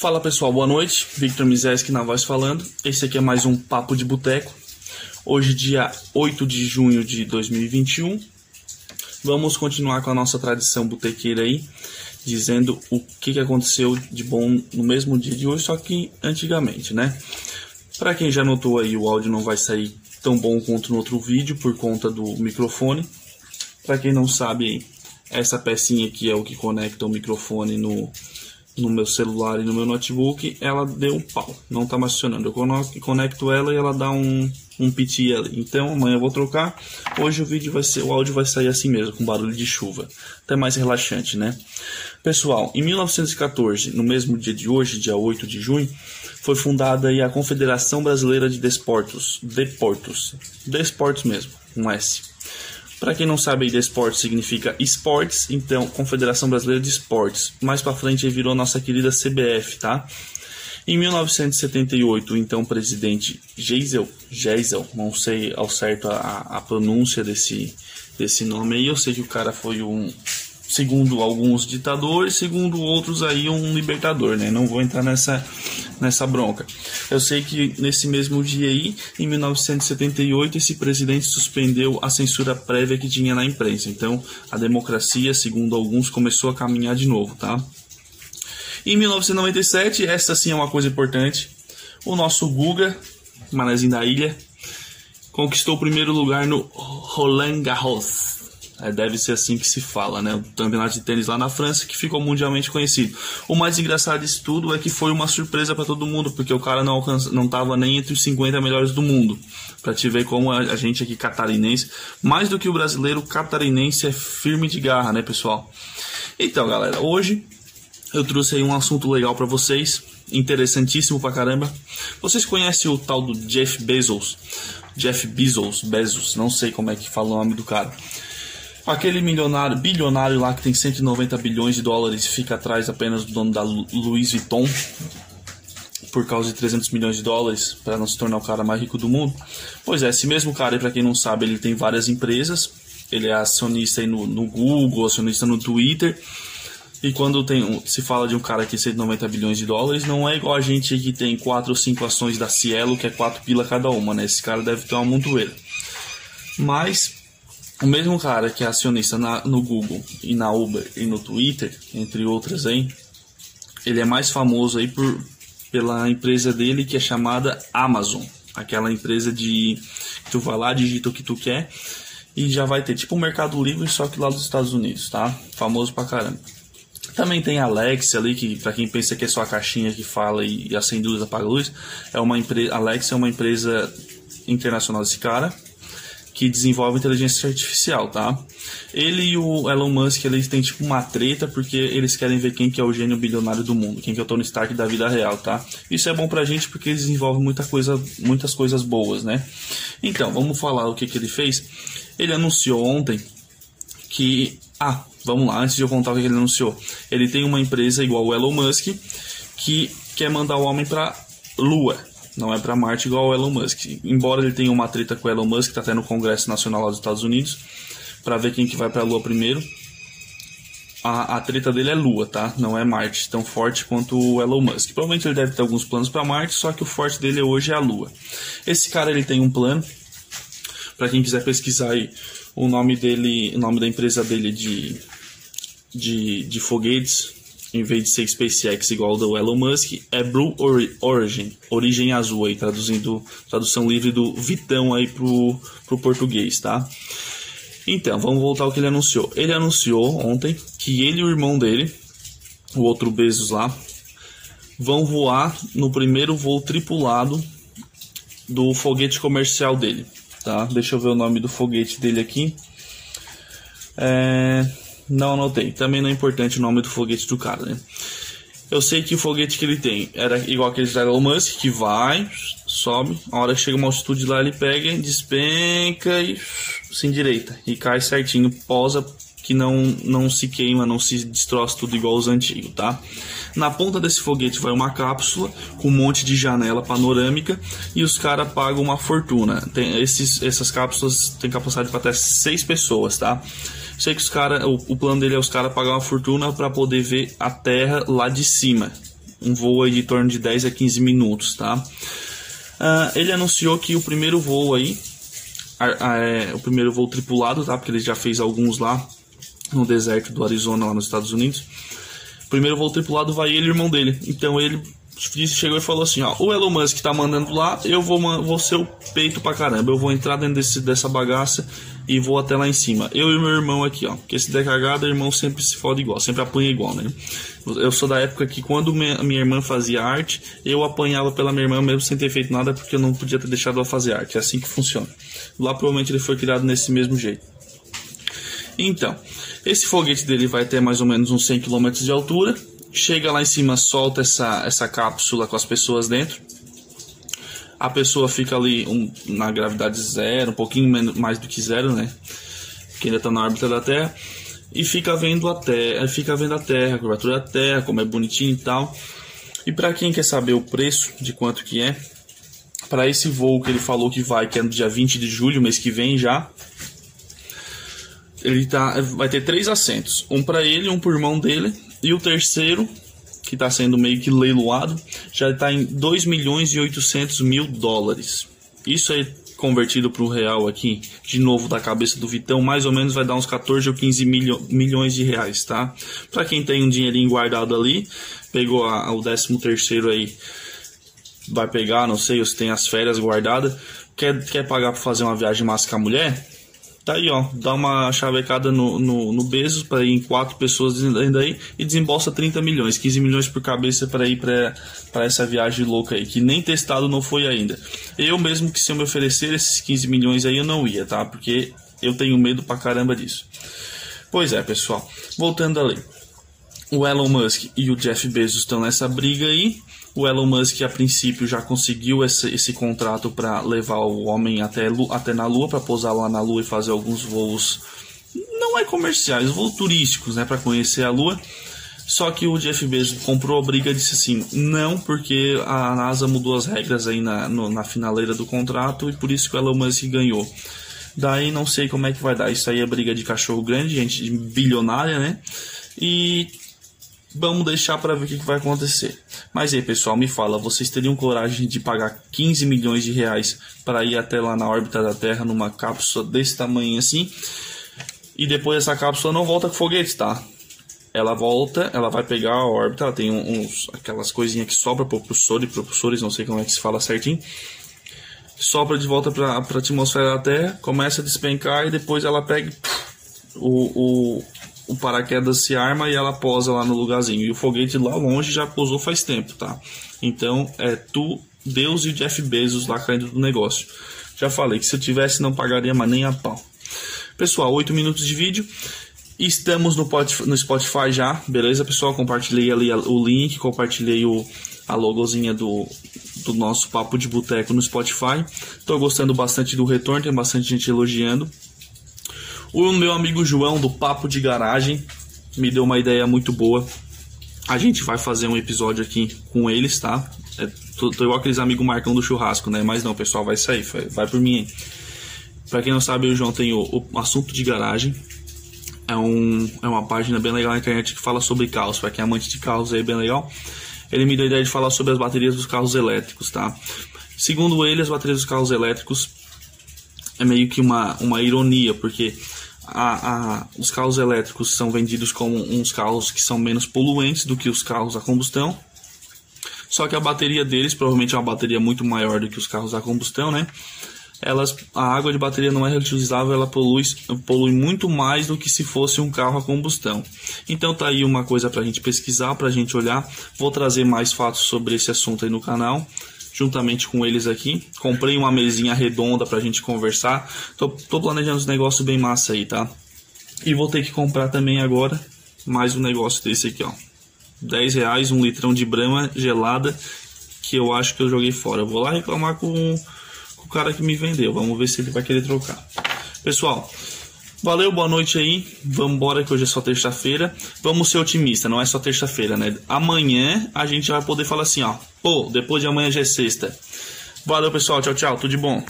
Fala pessoal, boa noite. Victor Mizeski na voz falando. Esse aqui é mais um Papo de Boteco. Hoje, dia 8 de junho de 2021. Vamos continuar com a nossa tradição botequeira aí, dizendo o que, aconteceu de bom no mesmo dia de hoje, só que antigamente, né? Para quem já notou aí, o áudio não vai sair tão bom quanto no outro vídeo por conta do microfone. Para quem não sabe, essa pecinha aqui é o que conecta o microfone no no meu celular e no meu notebook, ela deu um pau, não está mais funcionando. Eu conecto ela e ela dá um, um piti ali. Então amanhã eu vou trocar. Hoje o vídeo vai ser, o áudio vai sair assim mesmo, com barulho de chuva. Até mais relaxante, né? Pessoal, em 1914, no mesmo dia de hoje, dia 8 de junho, foi fundada a Confederação Brasileira de Desportos, Deportos, Desportos mesmo, um S. Para quem não sabe, esportes significa esportes, então Confederação Brasileira de Esportes. Mais para frente virou nossa querida CBF, tá? Em 1978, então presidente Geisel, Geisel, não sei ao certo a, a pronúncia desse, desse nome aí, eu sei que o cara foi um segundo alguns ditadores, segundo outros aí um libertador, né? Não vou entrar nessa nessa bronca. Eu sei que nesse mesmo dia aí, em 1978, esse presidente suspendeu a censura prévia que tinha na imprensa. Então, a democracia, segundo alguns, começou a caminhar de novo, tá? Em 1997, essa sim é uma coisa importante. O nosso Guga, manezinho da ilha, conquistou o primeiro lugar no Roland Garros é, deve ser assim que se fala, né? O campeonato de tênis lá na França que ficou mundialmente conhecido. O mais engraçado disso tudo é que foi uma surpresa para todo mundo, porque o cara não alcança, não tava nem entre os 50 melhores do mundo. Para te ver como a, a, gente aqui catarinense, mais do que o brasileiro, catarinense é firme de garra, né, pessoal? Então, galera, hoje eu trouxe aí um assunto legal para vocês, interessantíssimo pra caramba. Vocês conhecem o tal do Jeff Bezos? Jeff Bezos, Bezos, não sei como é que fala o nome do cara. Aquele milionário, bilionário lá que tem 190 bilhões de dólares e fica atrás apenas do dono da Louis Vuitton por causa de 300 milhões de dólares para não se tornar o cara mais rico do mundo. Pois é, esse mesmo cara, para quem não sabe, ele tem várias empresas. Ele é acionista no, no Google, acionista no Twitter. E quando tem, se fala de um cara que tem 190 bilhões de dólares, não é igual a gente que tem 4 ou 5 ações da Cielo, que é 4 pila cada uma, né? Esse cara deve ter uma montoeira. Mas o mesmo cara que é acionista na, no Google e na Uber e no Twitter, entre outras aí, ele é mais famoso aí por, pela empresa dele que é chamada Amazon. Aquela empresa de tu vai lá, digita o que tu quer e já vai ter tipo o Mercado Livre, só que lá dos Estados Unidos, tá? Famoso pra caramba. Também tem a Alexa ali, que para quem pensa que é só a caixinha que fala e, e acende luz, apaga luz, é uma empresa, Alexa é uma empresa internacional desse cara que desenvolve inteligência artificial, tá? Ele e o Elon Musk, eles têm tipo uma treta porque eles querem ver quem que é o gênio bilionário do mundo, quem que é o Tony Stark da vida real, tá? Isso é bom pra gente porque eles desenvolvem muita coisa, muitas coisas boas, né? Então, vamos falar o que que ele fez. Ele anunciou ontem que ah, vamos lá, antes de eu contar o que ele anunciou. Ele tem uma empresa igual o Elon Musk que quer mandar o homem para lua. Não é para Marte igual o Elon Musk. Embora ele tenha uma treta com o Elon Musk, está até no Congresso Nacional lá dos Estados Unidos, para ver quem que vai para a Lua primeiro. A, a, treta dele é Lua, tá? Não é Marte, tão forte quanto o Elon Musk. Provavelmente ele deve ter alguns planos para Marte, só que o forte dele hoje é a Lua. Esse cara ele tem um plano. Para quem quiser pesquisar aí, o nome dele, o nome da empresa dele de de, de foguetes em vez de ser SpaceX igual do Elon Musk, é Blue Origin, origem azul aí, traduzindo, tradução livre do Vitão aí pro, pro português, tá? Então, vamos voltar ao que ele anunciou. Ele anunciou ontem que ele e o irmão dele, o outro Bezos lá, vão voar no primeiro voo tripulado do foguete comercial dele, tá? Deixa eu ver o nome do foguete dele aqui. É... Não anotei. Também não é importante o nome do foguete do cara, né? Eu sei que o foguete que ele tem era igual aquele da Elon Musk, que vai, sobe, a hora que chega uma altitude lá, ele pega, despenca e se endireita. E cai certinho, posa, que não, não se queima, não se destroça tudo igual os antigos, tá? Na ponta desse foguete vai uma cápsula com um monte de janela panorâmica e os caras pagam uma fortuna. Tem, esses, essas cápsulas têm capacidade para até seis pessoas, tá? Sei que os cara, o, o plano dele é os caras pagar uma fortuna para poder ver a Terra lá de cima. um voo aí de torno de 10 a 15 minutos, tá? Uh, ele anunciou que o primeiro voo aí, a, a, é, o primeiro voo tripulado, tá? Porque ele já fez alguns lá no deserto do Arizona, lá nos Estados Unidos. O primeiro voo tripulado vai ele e o irmão dele. Então ele chegou e falou assim: ó, o Elon Musk tá mandando lá, eu vou, vou ser o peito pra caramba. Eu vou entrar dentro desse, dessa bagaça e vou até lá em cima. Eu e meu irmão aqui, ó. Porque se der cagada, irmão sempre se fode igual, sempre apanha igual, né? Eu sou da época que quando minha, minha irmã fazia arte, eu apanhava pela minha irmã mesmo sem ter feito nada porque eu não podia ter deixado ela fazer arte. É assim que funciona. Lá provavelmente ele foi criado nesse mesmo jeito. Então, esse foguete dele vai ter mais ou menos uns 100 km de altura. Chega lá em cima, solta essa, essa cápsula com as pessoas dentro a pessoa fica ali um, na gravidade zero, um pouquinho menos, mais do que zero, né? Que ainda está na órbita da Terra. E fica vendo a Terra, fica vendo a Terra, a curvatura da Terra, como é bonitinho e tal. E para quem quer saber o preço de quanto que é, para esse voo que ele falou que vai, que é no dia 20 de julho, mês que vem já, ele tá, vai ter três assentos, um para ele, um para o irmão dele. E o terceiro que está sendo meio que leiloado, já está em 2 milhões e 800 mil dólares. Isso aí convertido para o real aqui, de novo da cabeça do Vitão, mais ou menos vai dar uns 14 ou 15 milho, milhões de reais, tá? Para quem tem um dinheirinho guardado ali, pegou a, o 13 terceiro aí, vai pegar, não sei, se tem as férias guardadas, quer, quer pagar para fazer uma viagem massa com a mulher, Tá aí, ó. Dá uma chavecada no, no, no Bezos para ir em quatro pessoas ainda aí e desembolsa 30 milhões, 15 milhões por cabeça para ir para essa viagem louca aí, que nem testado não foi ainda. Eu mesmo que se eu me oferecer esses 15 milhões aí eu não ia, tá? Porque eu tenho medo pra caramba disso. Pois é, pessoal. Voltando ali. O Elon Musk e o Jeff Bezos estão nessa briga aí. O Elon Musk, a princípio, já conseguiu esse, esse contrato para levar o homem até, até na Lua, para pousar lá na Lua e fazer alguns voos, não é comerciais, voos turísticos, né, para conhecer a Lua. Só que o Jeff Bezos comprou a briga e disse assim: não, porque a NASA mudou as regras aí na, no, na finaleira do contrato e por isso que o Elon Musk ganhou. Daí não sei como é que vai dar. Isso aí é briga de cachorro grande, gente bilionária, né? E Vamos deixar para ver o que, que, vai acontecer. Mas aí, pessoal, me fala, vocês teriam coragem de pagar 15 milhões de reais para ir até lá na órbita da Terra numa cápsula desse tamanho assim? E depois essa cápsula não volta com foguetes, tá? Ela volta, ela vai pegar a órbita, ela tem uns aquelas coisinhas que sobra propulsores, propulsores, não sei como é que se fala certinho. Sopra de volta para a atmosfera da Terra, começa a despencar e depois ela pega o, o o paraquedas se arma e ela posa lá no lugarzinho. E o foguete lá longe já pousou faz tempo, tá? Então é tu, Deus e Jeff Bezos lá caindo do negócio. Já falei que se eu tivesse não pagaria mais nem a pau. Pessoal, 8 minutos de vídeo. Estamos no Spotify já, beleza, pessoal? Compartilhei ali o link, compartilhei o, a logozinha do, do nosso Papo de Boteco no Spotify. Tô gostando bastante do retorno, tem bastante gente elogiando. O meu amigo João do Papo de Garagem me deu uma ideia muito boa. A gente vai fazer um episódio aqui com eles, tá? É, tô, tô igual aqueles amigos Marcão do churrasco, né? Mas não, pessoal, vai sair, vai, vai por mim. Hein? Pra quem não sabe, o João tem o, o assunto de garagem. É, um, é uma página bem legal na internet que fala sobre carros. Pra quem é amante de carros aí, bem legal. Ele me deu a ideia de falar sobre as baterias dos carros elétricos, tá? Segundo ele, as baterias dos carros elétricos é meio que uma, uma ironia, porque a, a, os carros elétricos são vendidos como uns carros que são menos poluentes do que os carros a combustão. Só que a bateria deles provavelmente é uma bateria muito maior do que os carros a combustão, né? Elas, a água de bateria não é reutilizável, ela polui, polui muito mais do que se fosse um carro a combustão. Então tá aí uma coisa para a gente pesquisar, para a gente olhar. Vou trazer mais fatos sobre esse assunto aí no canal juntamente com eles aqui. Comprei uma mesinha redonda pra gente conversar. Tô, tô planejando uns negócios bem massa aí, tá? E vou ter que comprar também agora mais um negócio desse aqui, ó. 10 reais, um litrão de brama gelada que eu acho que eu joguei fora. Eu vou lá reclamar com, com o cara que me vendeu. Vamos ver se ele vai querer trocar. Pessoal, Valeu, boa noite aí. Vamos embora que hoje é só terça-feira. Vamos ser otimistas, não é só terça-feira, né? Amanhã a gente vai poder falar assim, ó. Pô, depois de amanhã já é sexta. Valeu, pessoal. Tchau, tchau. Tudo de bom.